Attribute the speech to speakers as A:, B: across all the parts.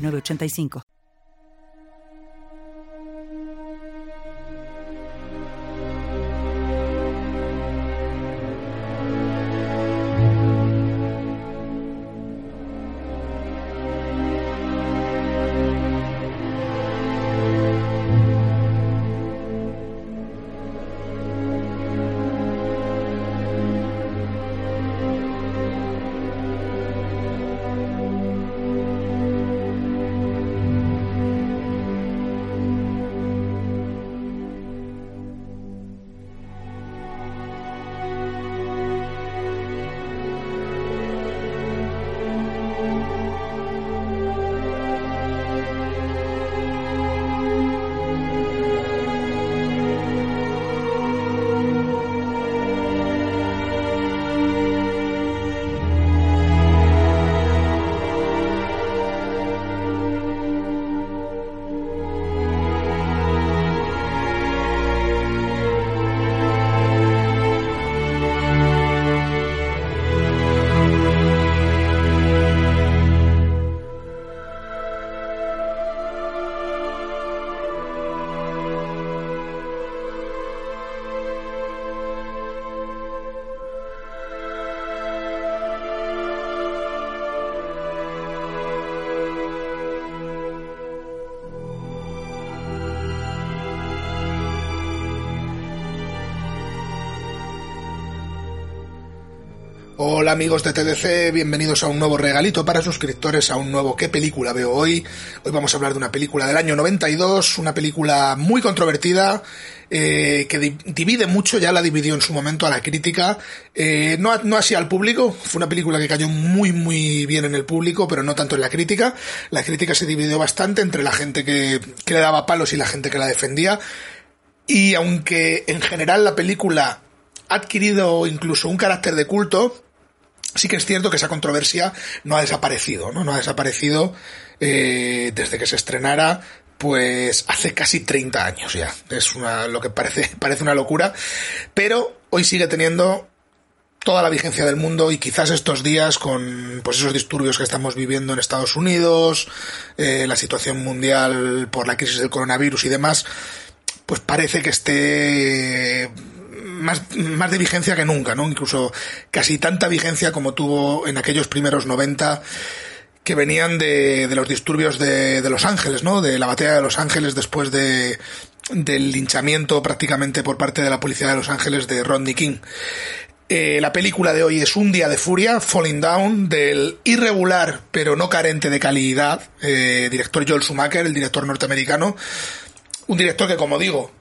A: 985.
B: Hola amigos de TDC, bienvenidos a un nuevo regalito para suscriptores, a un nuevo ¿Qué película veo hoy? Hoy vamos a hablar de una película del año 92, una película muy controvertida, eh, que divide mucho, ya la dividió en su momento a la crítica, eh, no, no así al público, fue una película que cayó muy muy bien en el público, pero no tanto en la crítica, la crítica se dividió bastante entre la gente que, que le daba palos y la gente que la defendía, y aunque en general la película ha adquirido incluso un carácter de culto, Sí que es cierto que esa controversia no ha desaparecido, ¿no? No ha desaparecido eh, desde que se estrenara, pues hace casi 30 años ya. Es una, lo que parece, parece una locura, pero hoy sigue teniendo toda la vigencia del mundo y quizás estos días con pues esos disturbios que estamos viviendo en Estados Unidos, eh, la situación mundial por la crisis del coronavirus y demás, pues parece que esté más, más de vigencia que nunca, ¿no? Incluso casi tanta vigencia como tuvo en aquellos primeros 90 que venían de, de los disturbios de, de, Los Ángeles, ¿no? De la batalla de Los Ángeles después de, del linchamiento prácticamente por parte de la policía de Los Ángeles de Rodney King. Eh, la película de hoy es Un día de furia, Falling Down, del irregular pero no carente de calidad, eh, director Joel Schumacher, el director norteamericano. Un director que, como digo,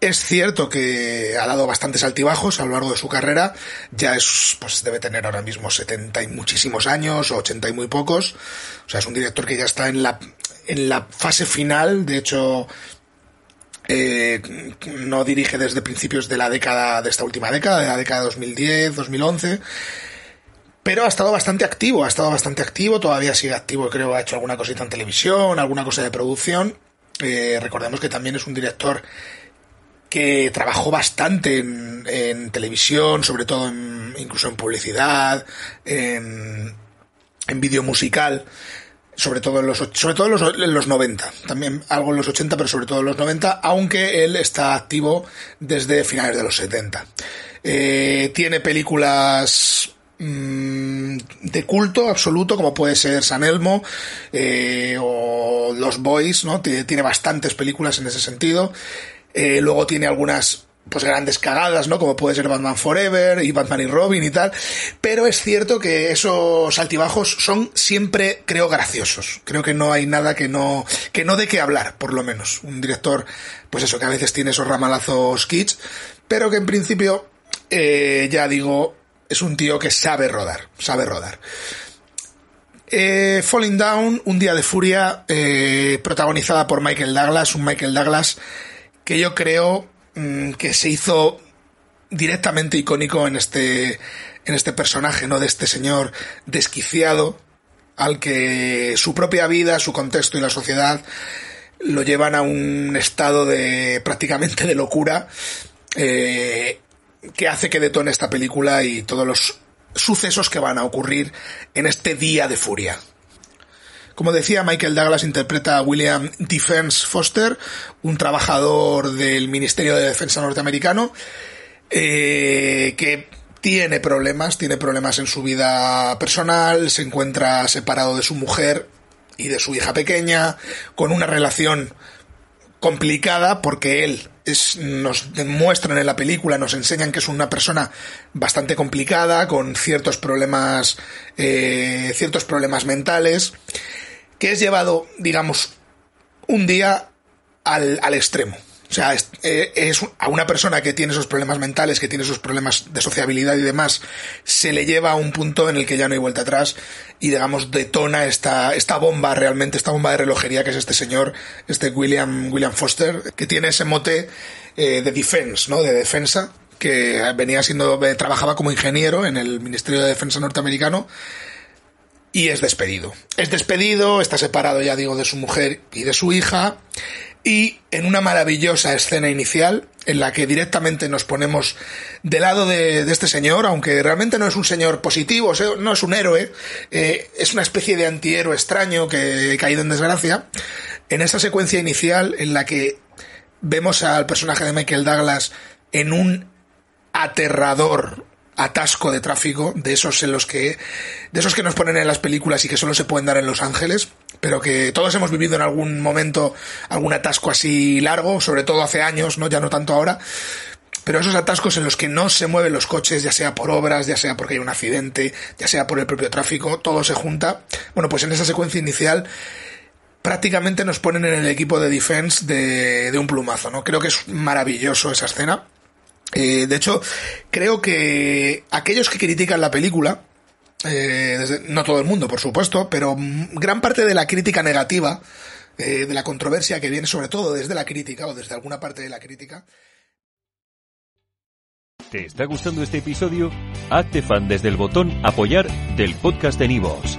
B: es cierto que ha dado bastantes altibajos a lo largo de su carrera. Ya es, pues debe tener ahora mismo 70 y muchísimos años, o 80 y muy pocos. O sea, es un director que ya está en la, en la fase final. De hecho, eh, no dirige desde principios de la década, de esta última década, de la década de 2010, 2011. Pero ha estado bastante activo, ha estado bastante activo, todavía sigue activo, creo, ha hecho alguna cosita en televisión, alguna cosa de producción. Eh, recordemos que también es un director que trabajó bastante en, televisión, sobre todo en, incluso en publicidad, en, en vídeo musical, sobre todo en los sobre todo los, 90, también algo en los 80, pero sobre todo en los 90, aunque él está activo desde finales de los 70. Eh, tiene películas mm, de culto absoluto, como puede ser San Elmo eh, o Los Boys, ¿no? Tiene bastantes películas en ese sentido. Eh, luego tiene algunas pues grandes cagadas, ¿no? Como puede ser Batman Forever y Batman y Robin y tal. Pero es cierto que esos altibajos son siempre, creo, graciosos. Creo que no hay nada que no, que no de qué hablar, por lo menos. Un director, pues eso, que a veces tiene esos ramalazos kitsch, pero que en principio, eh, ya digo, es un tío que sabe rodar, sabe rodar. Eh, Falling Down, un día de furia, protagonizada por Michael Douglas, un Michael Douglas que yo creo mm, que se hizo directamente icónico en este, en este personaje, ¿no? De este señor desquiciado, al que su propia vida, su contexto y la sociedad lo llevan a un estado de prácticamente de locura eh, que hace que detone esta película y todos los sucesos que van a ocurrir en este día de furia. Como decía, Michael Douglas interpreta a William Defense Foster, un trabajador del Ministerio de Defensa norteamericano, eh, que tiene problemas, tiene problemas en su vida personal, se encuentra separado de su mujer y de su hija pequeña, con una relación complicada porque él es, nos demuestran en la película, nos enseñan que es una persona bastante complicada, con ciertos problemas, eh, ciertos problemas mentales, que es llevado, digamos, un día al, al extremo. O sea, eh, es, a una persona que tiene esos problemas mentales, que tiene esos problemas de sociabilidad y demás, se le lleva a un punto en el que ya no hay vuelta atrás y, digamos, detona esta, esta bomba realmente, esta bomba de relojería que es este señor, este William, William Foster, que tiene ese mote eh, de defense, ¿no? De defensa, que venía siendo, eh, trabajaba como ingeniero en el Ministerio de Defensa norteamericano y es despedido. Es despedido, está separado, ya digo, de su mujer y de su hija y en una maravillosa escena inicial en la que directamente nos ponemos del lado de, este señor, aunque realmente no es un señor positivo, no es un héroe, eh, es una especie de antihéroe extraño que ha caído en desgracia, en esa secuencia inicial en la que vemos al personaje de Michael Douglas en un aterrador atasco de tráfico, de esos en los que, de esos que nos ponen en las películas y que solo se pueden dar en Los Ángeles, pero que todos hemos vivido en algún momento algún atasco así largo, sobre todo hace años, no ya no tanto ahora, pero esos atascos en los que no se mueven los coches, ya sea por obras, ya sea porque hay un accidente, ya sea por el propio tráfico, todo se junta. Bueno, pues en esa secuencia inicial prácticamente nos ponen en el equipo de defense de, de un plumazo, ¿no? Creo que es maravilloso esa escena. Eh, de hecho, creo que aquellos que critican la película, eh, no todo el mundo, por supuesto, pero gran parte de la crítica negativa, eh, de la controversia que viene sobre todo desde la crítica o desde alguna parte de la crítica.
C: ¿Te está gustando este episodio? Hazte fan desde el botón apoyar del podcast de Nivos.